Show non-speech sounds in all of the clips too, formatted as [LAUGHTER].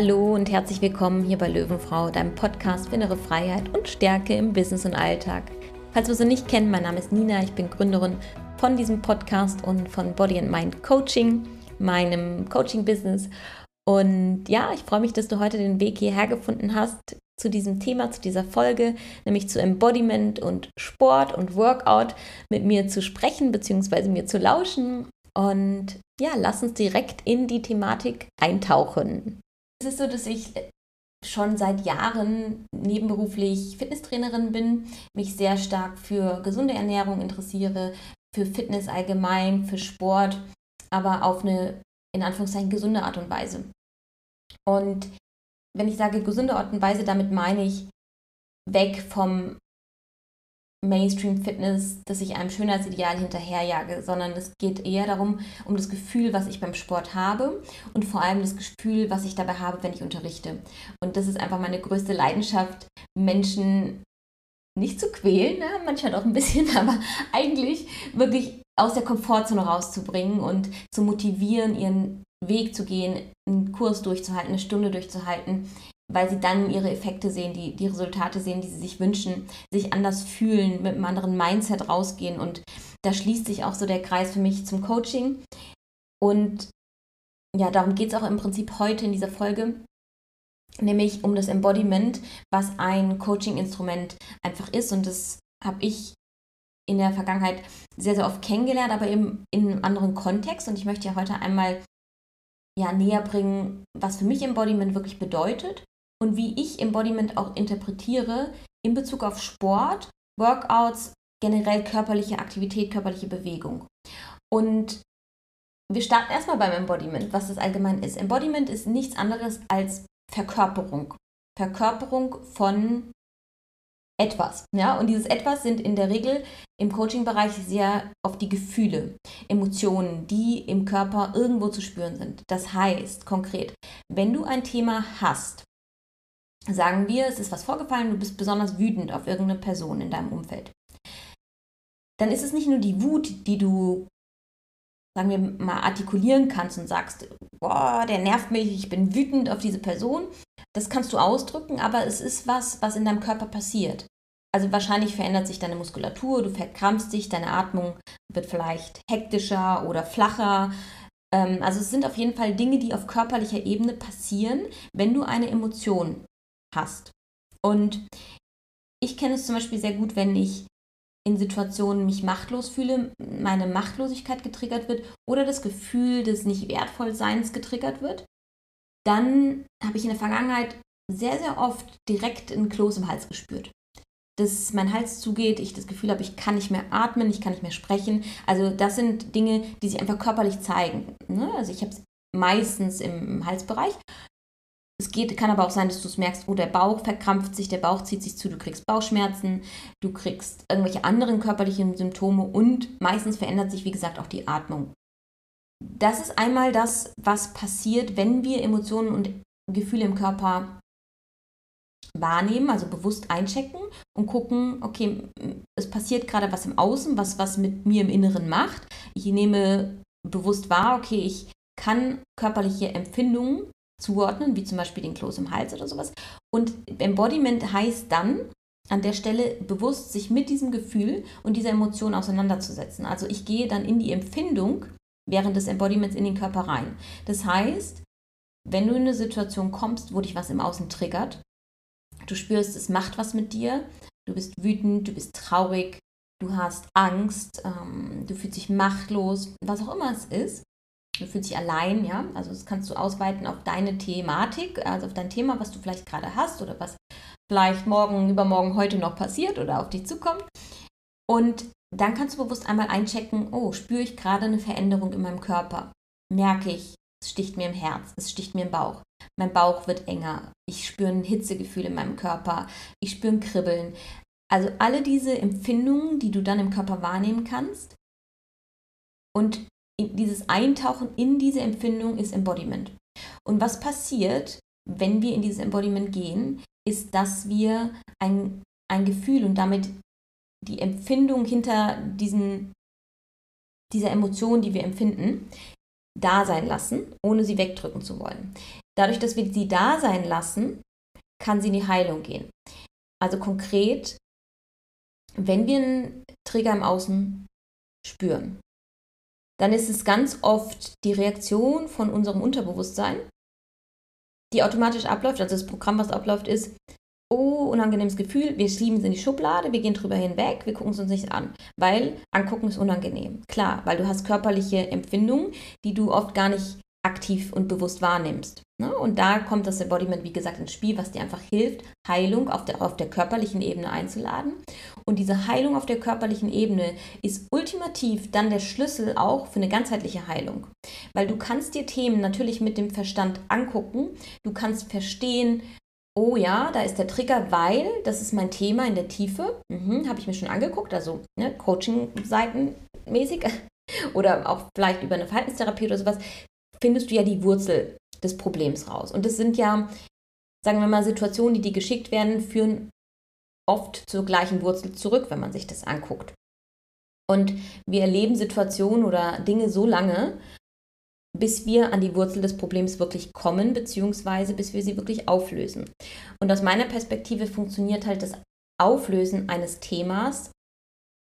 Hallo und herzlich willkommen hier bei Löwenfrau, deinem Podcast für innere Freiheit und Stärke im Business und Alltag. Falls wir sie nicht kennen, mein Name ist Nina, ich bin Gründerin von diesem Podcast und von Body and Mind Coaching, meinem Coaching-Business. Und ja, ich freue mich, dass du heute den Weg hierher gefunden hast zu diesem Thema, zu dieser Folge, nämlich zu Embodiment und Sport und Workout mit mir zu sprechen bzw. mir zu lauschen. Und ja, lass uns direkt in die Thematik eintauchen. Es ist so, dass ich schon seit Jahren nebenberuflich Fitnesstrainerin bin, mich sehr stark für gesunde Ernährung interessiere, für Fitness allgemein, für Sport, aber auf eine in Anführungszeichen gesunde Art und Weise. Und wenn ich sage gesunde Art und Weise, damit meine ich weg vom Mainstream-Fitness, dass ich einem Schönheitsideal hinterherjage, sondern es geht eher darum, um das Gefühl, was ich beim Sport habe und vor allem das Gefühl, was ich dabei habe, wenn ich unterrichte. Und das ist einfach meine größte Leidenschaft, Menschen nicht zu quälen, ne? manchmal auch ein bisschen, [LAUGHS] aber eigentlich wirklich aus der Komfortzone rauszubringen und zu motivieren, ihren Weg zu gehen, einen Kurs durchzuhalten, eine Stunde durchzuhalten, weil sie dann ihre Effekte sehen, die, die Resultate sehen, die sie sich wünschen, sich anders fühlen, mit einem anderen Mindset rausgehen. Und da schließt sich auch so der Kreis für mich zum Coaching. Und ja, darum geht es auch im Prinzip heute in dieser Folge, nämlich um das Embodiment, was ein Coaching-Instrument einfach ist. Und das habe ich in der Vergangenheit sehr, sehr oft kennengelernt, aber eben in einem anderen Kontext. Und ich möchte ja heute einmal ja, näher bringen, was für mich Embodiment wirklich bedeutet und wie ich Embodiment auch interpretiere in Bezug auf Sport, Workouts, generell körperliche Aktivität, körperliche Bewegung. Und wir starten erstmal beim Embodiment, was das allgemein ist. Embodiment ist nichts anderes als Verkörperung. Verkörperung von etwas. Ja? Und dieses etwas sind in der Regel im Coaching-Bereich sehr auf die Gefühle, Emotionen, die im Körper irgendwo zu spüren sind. Das heißt konkret, wenn du ein Thema hast, sagen wir, es ist was vorgefallen, du bist besonders wütend auf irgendeine Person in deinem Umfeld, dann ist es nicht nur die Wut, die du, sagen wir mal, artikulieren kannst und sagst, boah, der nervt mich, ich bin wütend auf diese Person. Das kannst du ausdrücken, aber es ist was, was in deinem Körper passiert. Also wahrscheinlich verändert sich deine Muskulatur, du verkrampfst dich, deine Atmung wird vielleicht hektischer oder flacher. Ähm, also es sind auf jeden Fall Dinge, die auf körperlicher Ebene passieren, wenn du eine Emotion hast. Und ich kenne es zum Beispiel sehr gut, wenn ich in Situationen mich machtlos fühle, meine Machtlosigkeit getriggert wird oder das Gefühl des nicht wertvoll Seins getriggert wird, dann habe ich in der Vergangenheit sehr, sehr oft direkt einen Kloß im Hals gespürt. Dass mein Hals zugeht, ich das Gefühl habe, ich kann nicht mehr atmen, ich kann nicht mehr sprechen. Also das sind Dinge, die sich einfach körperlich zeigen. Ne? Also ich habe es meistens im Halsbereich es geht, kann aber auch sein, dass du es merkst, oh, der Bauch verkrampft sich, der Bauch zieht sich zu, du kriegst Bauchschmerzen, du kriegst irgendwelche anderen körperlichen Symptome und meistens verändert sich, wie gesagt, auch die Atmung. Das ist einmal das, was passiert, wenn wir Emotionen und Gefühle im Körper wahrnehmen, also bewusst einchecken und gucken, okay, es passiert gerade was im Außen, was was mit mir im Inneren macht. Ich nehme bewusst wahr, okay, ich kann körperliche Empfindungen zuordnen, wie zum Beispiel den Kloß im Hals oder sowas. Und Embodiment heißt dann, an der Stelle bewusst sich mit diesem Gefühl und dieser Emotion auseinanderzusetzen. Also ich gehe dann in die Empfindung während des Embodiments in den Körper rein. Das heißt, wenn du in eine Situation kommst, wo dich was im Außen triggert, du spürst, es macht was mit dir, du bist wütend, du bist traurig, du hast Angst, ähm, du fühlst dich machtlos, was auch immer es ist, Du fühlst dich allein, ja. Also das kannst du ausweiten auf deine Thematik, also auf dein Thema, was du vielleicht gerade hast oder was vielleicht morgen, übermorgen, heute noch passiert oder auf dich zukommt. Und dann kannst du bewusst einmal einchecken, oh, spüre ich gerade eine Veränderung in meinem Körper? Merke ich, es sticht mir im Herz, es sticht mir im Bauch. Mein Bauch wird enger. Ich spüre ein Hitzegefühl in meinem Körper. Ich spüre ein Kribbeln. Also alle diese Empfindungen, die du dann im Körper wahrnehmen kannst. Und dieses Eintauchen in diese Empfindung ist Embodiment. Und was passiert, wenn wir in dieses Embodiment gehen, ist, dass wir ein, ein Gefühl und damit die Empfindung hinter diesen, dieser Emotion, die wir empfinden, da sein lassen, ohne sie wegdrücken zu wollen. dadurch, dass wir sie da sein lassen, kann sie in die Heilung gehen. Also konkret, wenn wir einen Trigger im Außen spüren, dann ist es ganz oft die Reaktion von unserem Unterbewusstsein, die automatisch abläuft. Also das Programm, was abläuft, ist, oh, unangenehmes Gefühl, wir schieben es in die Schublade, wir gehen drüber hinweg, wir gucken es uns nicht an, weil angucken ist unangenehm. Klar, weil du hast körperliche Empfindungen, die du oft gar nicht aktiv und bewusst wahrnimmst. Ne? Und da kommt das Embodiment, wie gesagt, ins Spiel, was dir einfach hilft, Heilung auf der, auf der körperlichen Ebene einzuladen. Und diese Heilung auf der körperlichen Ebene ist ultimativ dann der Schlüssel auch für eine ganzheitliche Heilung. Weil du kannst dir Themen natürlich mit dem Verstand angucken, du kannst verstehen, oh ja, da ist der Trigger, weil das ist mein Thema in der Tiefe. Mhm, Habe ich mir schon angeguckt, also ne, Coaching-Seiten mäßig [LAUGHS] oder auch vielleicht über eine Verhaltenstherapie oder sowas, findest du ja die Wurzel des Problems raus. Und das sind ja, sagen wir mal, Situationen, die dir geschickt werden, führen oft zur gleichen Wurzel zurück, wenn man sich das anguckt. Und wir erleben Situationen oder Dinge so lange, bis wir an die Wurzel des Problems wirklich kommen, beziehungsweise bis wir sie wirklich auflösen. Und aus meiner Perspektive funktioniert halt das Auflösen eines Themas,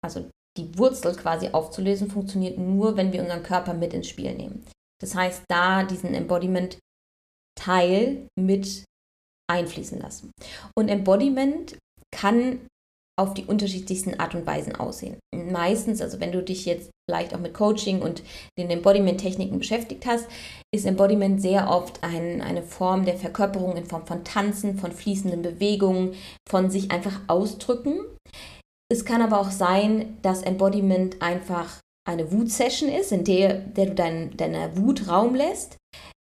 also die Wurzel quasi aufzulösen, funktioniert nur, wenn wir unseren Körper mit ins Spiel nehmen. Das heißt, da diesen Embodiment-Teil mit einfließen lassen. Und Embodiment kann auf die unterschiedlichsten Art und Weisen aussehen. Meistens, also wenn du dich jetzt vielleicht auch mit Coaching und den Embodiment-Techniken beschäftigt hast, ist Embodiment sehr oft ein, eine Form der Verkörperung in Form von Tanzen, von fließenden Bewegungen, von sich einfach ausdrücken. Es kann aber auch sein, dass Embodiment einfach eine Wut-Session ist, in der, der du dein, deiner Wut Raum lässt.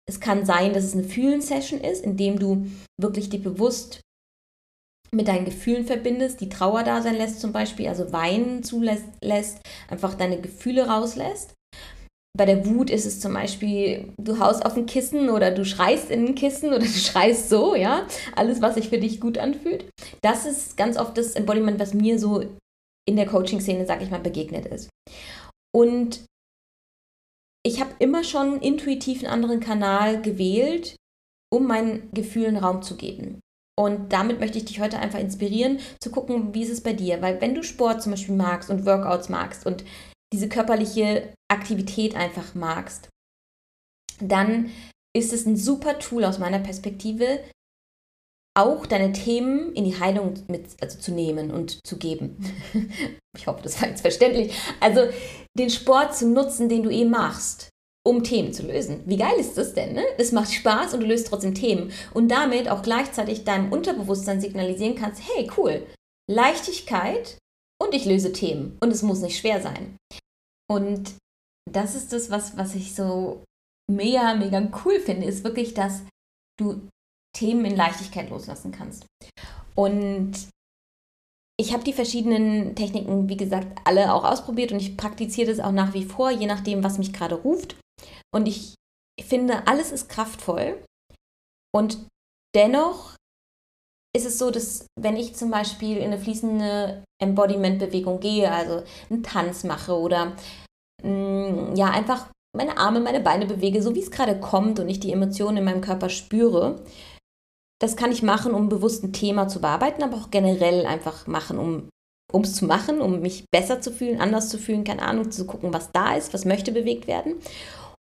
Es kann sein, dass es eine Fühlen-Session ist, in dem du wirklich dich bewusst mit deinen Gefühlen verbindest, die Trauer da sein lässt zum Beispiel, also Weinen zulässt, einfach deine Gefühle rauslässt. Bei der Wut ist es zum Beispiel, du haust auf ein Kissen oder du schreist in ein Kissen oder [LAUGHS] du schreist so, ja. Alles, was sich für dich gut anfühlt. Das ist ganz oft das Embodiment, was mir so in der Coaching-Szene, sag ich mal, begegnet ist. Und ich habe immer schon intuitiv einen anderen Kanal gewählt, um meinen Gefühlen Raum zu geben. Und damit möchte ich dich heute einfach inspirieren, zu gucken, wie ist es bei dir. Weil wenn du Sport zum Beispiel magst und Workouts magst und diese körperliche Aktivität einfach magst, dann ist es ein super Tool aus meiner Perspektive, auch deine Themen in die Heilung mit, also zu nehmen und zu geben. [LAUGHS] ich hoffe, das war jetzt verständlich. Also den Sport zu nutzen, den du eh machst um Themen zu lösen. Wie geil ist das denn? Ne? Es macht Spaß und du löst trotzdem Themen. Und damit auch gleichzeitig deinem Unterbewusstsein signalisieren kannst, hey, cool, Leichtigkeit und ich löse Themen. Und es muss nicht schwer sein. Und das ist das, was, was ich so mega, mega cool finde, ist wirklich, dass du Themen in Leichtigkeit loslassen kannst. Und ich habe die verschiedenen Techniken, wie gesagt, alle auch ausprobiert und ich praktiziere das auch nach wie vor, je nachdem, was mich gerade ruft. Und ich finde, alles ist kraftvoll. Und dennoch ist es so, dass wenn ich zum Beispiel in eine fließende Embodiment-Bewegung gehe, also einen Tanz mache oder mh, mm, ja einfach meine Arme, meine Beine bewege, so wie es gerade kommt und ich die Emotionen in meinem Körper spüre, das kann ich machen, um bewusst ein Thema zu bearbeiten, aber auch generell einfach machen, um um es zu machen, um mich besser zu fühlen, anders zu fühlen, keine Ahnung, zu gucken, was da ist, was möchte bewegt werden.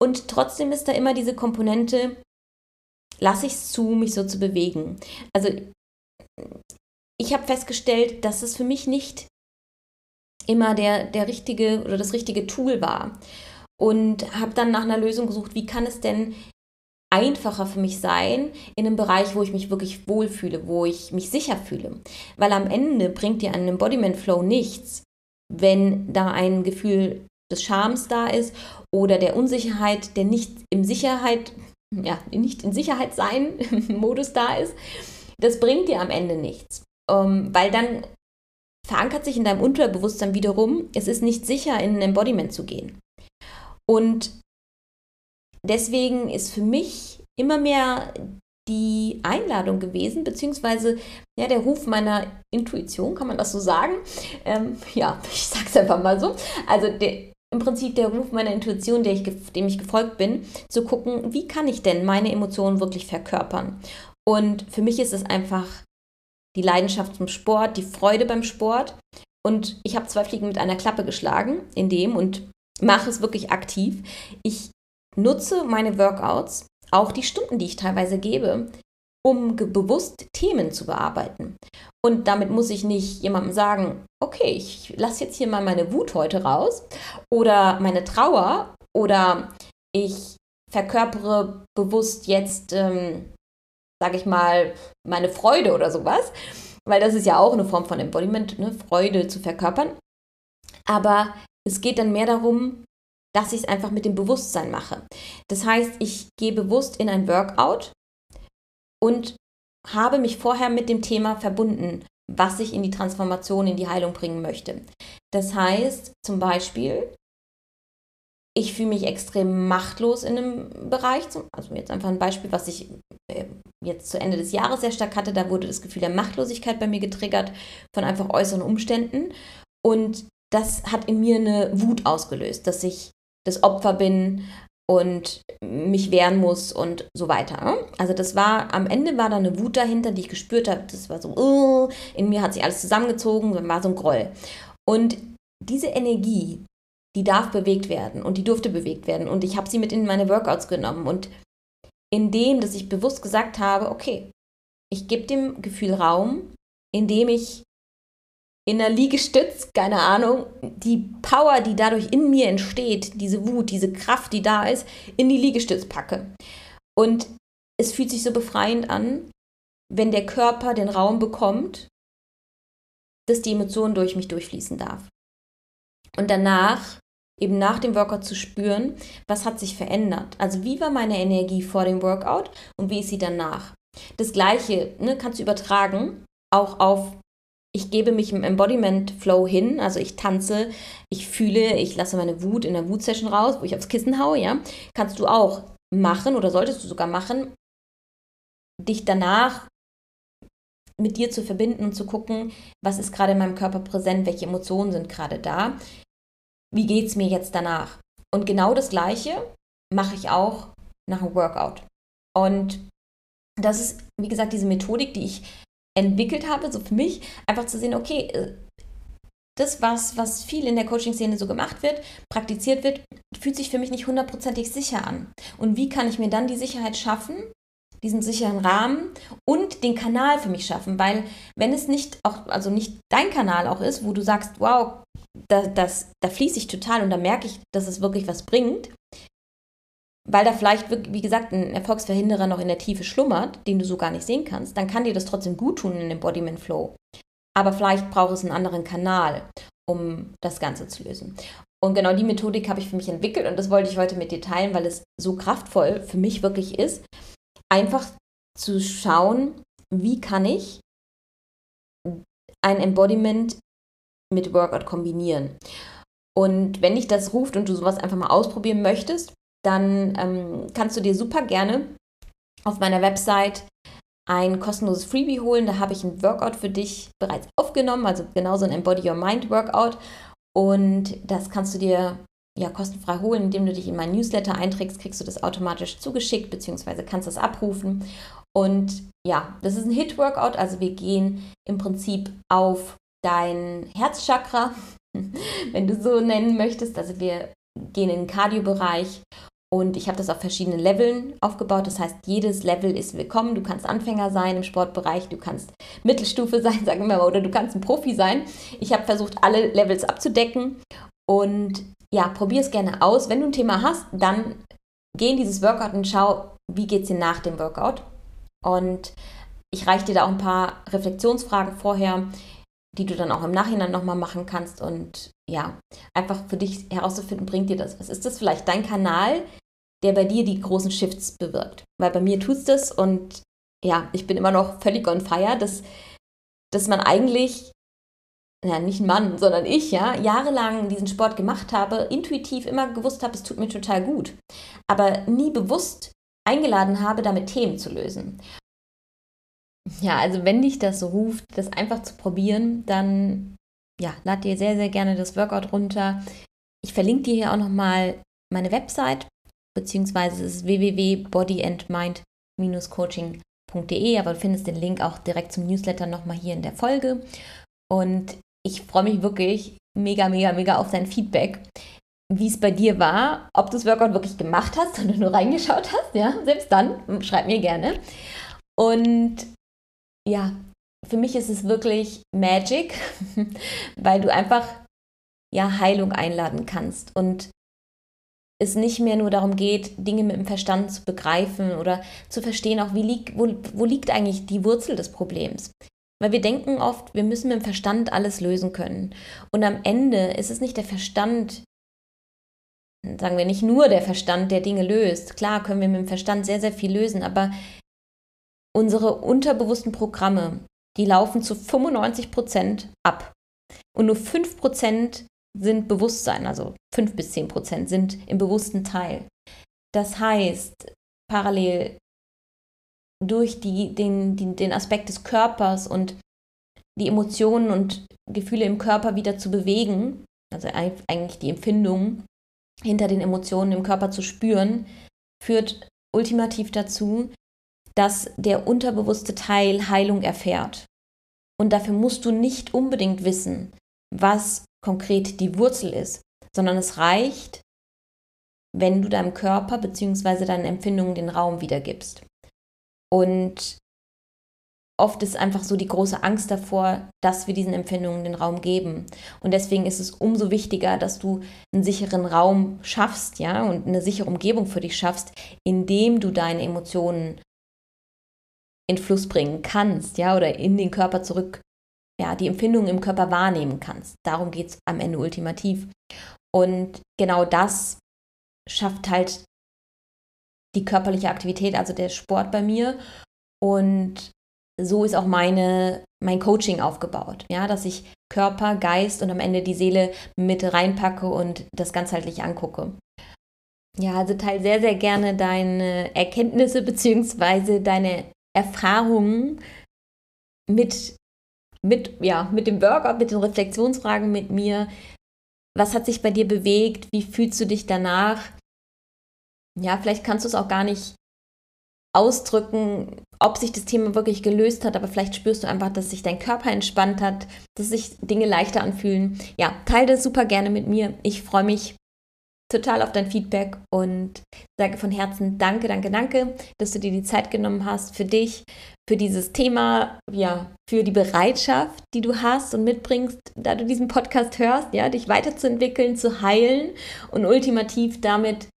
Und trotzdem ist da immer diese Komponente, lasse ich es zu, mich so zu bewegen. Also ich habe festgestellt, dass es für mich nicht immer der, der richtige oder das richtige Tool war. Und habe dann nach einer Lösung gesucht, wie kann es denn einfacher für mich sein in einem Bereich, wo ich mich wirklich wohlfühle, wo ich mich sicher fühle. Weil am Ende bringt dir ein Embodiment Flow nichts, wenn da ein Gefühl des Schams da ist oder der Unsicherheit, der nicht im Sicherheit, ja, nicht in Sicherheit sein [LAUGHS] Modus da ist, das bringt dir am Ende nichts. Ähm, weil dann verankert sich in deinem Unterbewusstsein wiederum, es ist nicht sicher, in ein Embodiment zu gehen. Und deswegen ist für mich immer mehr die Einladung gewesen, beziehungsweise ja, der Ruf meiner Intuition, kann man das so sagen? Ähm, ja, [LAUGHS] ich sag's einfach mal so. Also der, im Prinzip der Ruf meiner Intuition, der ich, dem ich gefolgt bin, zu gucken, wie kann ich denn meine Emotionen wirklich verkörpern. Und für mich ist es einfach die Leidenschaft zum Sport, die Freude beim Sport. Und ich habe zwei Fliegen mit einer Klappe geschlagen in dem und mache es wirklich aktiv. Ich nutze meine Workouts, auch die Stunden, die ich teilweise gebe, um bewusst Themen zu bearbeiten. Und damit muss ich nicht jemandem sagen, okay, ich lasse jetzt hier mal meine Wut heute raus oder meine Trauer oder ich verkörpere bewusst jetzt, ähm, sage ich mal, meine Freude oder sowas, weil das ist ja auch eine Form von Embodiment, ne? Freude zu verkörpern. Aber es geht dann mehr darum, dass ich es einfach mit dem Bewusstsein mache. Das heißt, ich gehe bewusst in ein Workout und habe mich vorher mit dem Thema verbunden, was ich in die Transformation, in die Heilung bringen möchte. Das heißt zum Beispiel, ich fühle mich extrem machtlos in einem Bereich. Also jetzt einfach ein Beispiel, was ich äh, jetzt zu Ende des Jahres sehr stark hatte. Da wurde das Gefühl der Machtlosigkeit bei mir getriggert von einfach äußeren Umständen. Und das hat in mir eine Wut ausgelöst, dass ich das Opfer bin und mich wehren muss und so weiter. Ne? Also das war, am Ende war da eine Wut dahinter, die ich gespürt habe. Das war so, uh, in mir hat sich alles zusammengezogen, dann war so ein Groll. Und diese Energie, die darf bewegt werden und die durfte bewegt werden. Und ich habe sie mit in meine Workouts genommen. Und indem, dass ich bewusst gesagt habe, okay, ich gebe dem Gefühl Raum, indem ich in der Liegestütz, keine Ahnung, die Power, die dadurch in mir entsteht, diese Wut, diese Kraft, die da ist, in die Liegestütz packe. Und es fühlt sich so befreiend an, wenn der Körper den Raum bekommt, dass die Emotion durch mich durchfließen darf. Und danach, eben nach dem Workout zu spüren, was hat sich verändert. Also wie war meine Energie vor dem Workout und wie ist sie danach. Das gleiche ne, kannst du übertragen, auch auf ich gebe mich im Embodiment Flow hin, also ich tanze, ich fühle, ich lasse meine Wut in der Wut-Session raus, wo ich aufs Kissen haue, ja, kannst du auch machen oder solltest du sogar machen, dich danach mit dir zu verbinden und zu gucken, was ist gerade in meinem Körper präsent, welche Emotionen sind gerade da, wie geht es mir jetzt danach. Und genau das Gleiche mache ich auch nach einem Workout. Und das ist, wie gesagt, diese Methodik, die ich entwickelt habe, so für mich, einfach zu sehen, okay, äh, das, was, was viel in der Coaching-Szene so gemacht wird, praktiziert wird, fühlt sich für mich nicht hundertprozentig sicher an. Und wie kann ich mir dann die Sicherheit schaffen, diesen sicheren Rahmen und den Kanal für mich schaffen? Weil wenn es nicht auch, also nicht dein Kanal auch ist, wo du sagst, wow, da, das, da fließe ich total und da merke ich, dass es wirklich was bringt, weil da vielleicht, wie gesagt, ein Erfolgsverhinderer noch in der Tiefe schlummert, den du so gar nicht sehen kannst, dann kann dir das trotzdem gut tun in Embodiment Flow. Aber vielleicht braucht es einen anderen Kanal, um das Ganze zu lösen. Und genau die Methodik habe ich für mich entwickelt und das wollte ich heute mit dir teilen, weil es so kraftvoll für mich wirklich ist, einfach zu schauen, wie kann ich ein Embodiment mit Workout kombinieren. Und wenn dich das ruft und du sowas einfach mal ausprobieren möchtest, dann ähm, kannst du dir super gerne auf meiner Website ein kostenloses Freebie holen. Da habe ich ein Workout für dich bereits aufgenommen, also genauso ein Embody Your Mind Workout. Und das kannst du dir ja kostenfrei holen, indem du dich in meinen Newsletter einträgst, kriegst du das automatisch zugeschickt, beziehungsweise kannst das abrufen. Und ja, das ist ein Hit-Workout, also wir gehen im Prinzip auf dein Herzchakra, [LAUGHS] wenn du so nennen möchtest. Also wir gehen in den Cardio-Bereich und ich habe das auf verschiedenen Leveln aufgebaut. Das heißt, jedes Level ist willkommen. Du kannst Anfänger sein im Sportbereich, du kannst Mittelstufe [LAUGHS] sein, sagen wir mal, oder du kannst ein Profi sein. Ich habe versucht, alle Levels abzudecken. Und ja, probier es gerne aus. Wenn du ein Thema hast, dann geh in dieses Workout und schau, wie geht es dir nach dem Workout. Und ich reiche dir da auch ein paar Reflexionsfragen vorher, die du dann auch im Nachhinein nochmal machen kannst. Und ja, einfach für dich herauszufinden, bringt dir das was? Ist das vielleicht dein Kanal, der bei dir die großen Shifts bewirkt. Weil bei mir tut es das und ja, ich bin immer noch völlig on fire, dass, dass man eigentlich, ja, nicht ein Mann, sondern ich, ja, jahrelang diesen Sport gemacht habe, intuitiv immer gewusst habe, es tut mir total gut, aber nie bewusst eingeladen habe, damit Themen zu lösen. Ja, also wenn dich das so ruft, das einfach zu probieren, dann ja, lad dir sehr, sehr gerne das Workout runter. ich verlinke dir hier auch nochmal meine Website, beziehungsweise es ist www.bodyandmind-coaching.de, aber du findest den Link auch direkt zum Newsletter nochmal hier in der Folge. Und ich freue mich wirklich mega, mega, mega auf dein Feedback, wie es bei dir war, ob du das Workout wirklich gemacht hast [LAUGHS] oder nur reingeschaut hast. Ja, selbst dann, schreib mir gerne. Und ja, für mich ist es wirklich Magic, [LAUGHS] weil du einfach ja Heilung einladen kannst und es nicht mehr nur darum geht, Dinge mit dem Verstand zu begreifen oder zu verstehen, auch wie liegt, wo, wo liegt eigentlich die Wurzel des Problems. Weil wir denken oft, wir müssen mit dem Verstand alles lösen können. Und am Ende ist es nicht der Verstand, sagen wir nicht nur der Verstand, der Dinge löst. Klar können wir mit dem Verstand sehr, sehr viel lösen, aber unsere unterbewussten Programme, die laufen zu 95 Prozent ab. Und nur 5 Prozent sind Bewusstsein, also 5 bis 10 Prozent sind im bewussten Teil. Das heißt, parallel durch die, den, den, den Aspekt des Körpers und die Emotionen und Gefühle im Körper wieder zu bewegen, also eigentlich die Empfindungen hinter den Emotionen im Körper zu spüren, führt ultimativ dazu, dass der unterbewusste Teil Heilung erfährt. Und dafür musst du nicht unbedingt wissen, was konkret die Wurzel ist, sondern es reicht, wenn du deinem Körper bzw. deinen Empfindungen den Raum wiedergibst. Und oft ist einfach so die große Angst davor, dass wir diesen Empfindungen den Raum geben. Und deswegen ist es umso wichtiger, dass du einen sicheren Raum schaffst, ja, und eine sichere Umgebung für dich schaffst, indem du deine Emotionen in Fluss bringen kannst, ja, oder in den Körper zurück, ja, die Empfindungen im Körper wahrnehmen kannst. Darum geht es am Ende ultimativ. Und genau das schafft halt die körperliche Aktivität, also der Sport bei mir. Und so ist auch meine, mein Coaching aufgebaut, ja, dass ich Körper, Geist und am Ende die Seele mit reinpacke und das ganzheitlich angucke. Ja, also teile sehr, sehr gerne deine Erkenntnisse [LAUGHS] bzw. deine Erfahrungen mit, mit, ja, mit dem Workout, mit den Reflexionsfragen mit mir. Was hat sich bei dir bewegt? Wie fühlst du dich danach? Ja, vielleicht kannst du es auch gar nicht ausdrücken, ob sich das Thema wirklich gelöst hat, aber vielleicht spürst du einfach, dass sich dein Körper entspannt hat, dass sich Dinge leichter anfühlen. Ja, teile das super gerne mit mir. Ich freue mich total auf dein Feedback und sage von Herzen danke, danke, danke, dass du dir die Zeit genommen hast für dich, für dieses Thema, ja, für die Bereitschaft, die du hast und mitbringst, da du diesen Podcast hörst, ja, dich weiterzuentwickeln, zu heilen und ultimativ damit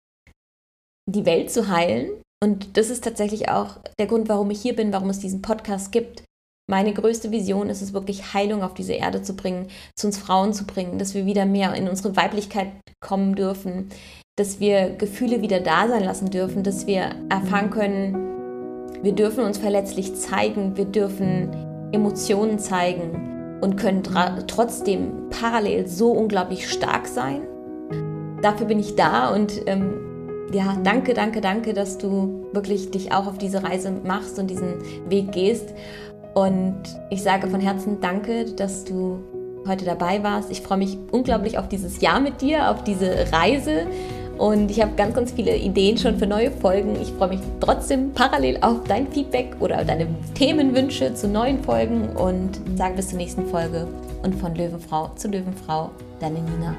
die Welt zu heilen. Und das ist tatsächlich auch der Grund, warum ich hier bin, warum es diesen Podcast gibt, meine größte Vision ist es wirklich, Heilung auf diese Erde zu bringen, zu uns Frauen zu bringen, dass wir wieder mehr in unsere Weiblichkeit kommen dürfen, dass wir Gefühle wieder da sein lassen dürfen, dass wir erfahren können, wir dürfen uns verletzlich zeigen, wir dürfen Emotionen zeigen und können trotzdem parallel so unglaublich stark sein. Dafür bin ich da und ähm, ja, danke, danke, danke, dass du wirklich dich auch auf diese Reise machst und diesen Weg gehst. Und ich sage von Herzen danke, dass du heute dabei warst. Ich freue mich unglaublich auf dieses Jahr mit dir, auf diese Reise. Und ich habe ganz, ganz viele Ideen schon für neue Folgen. Ich freue mich trotzdem parallel auf dein Feedback oder deine Themenwünsche zu neuen Folgen und sage bis zur nächsten Folge. Und von Löwenfrau zu Löwenfrau, deine Nina.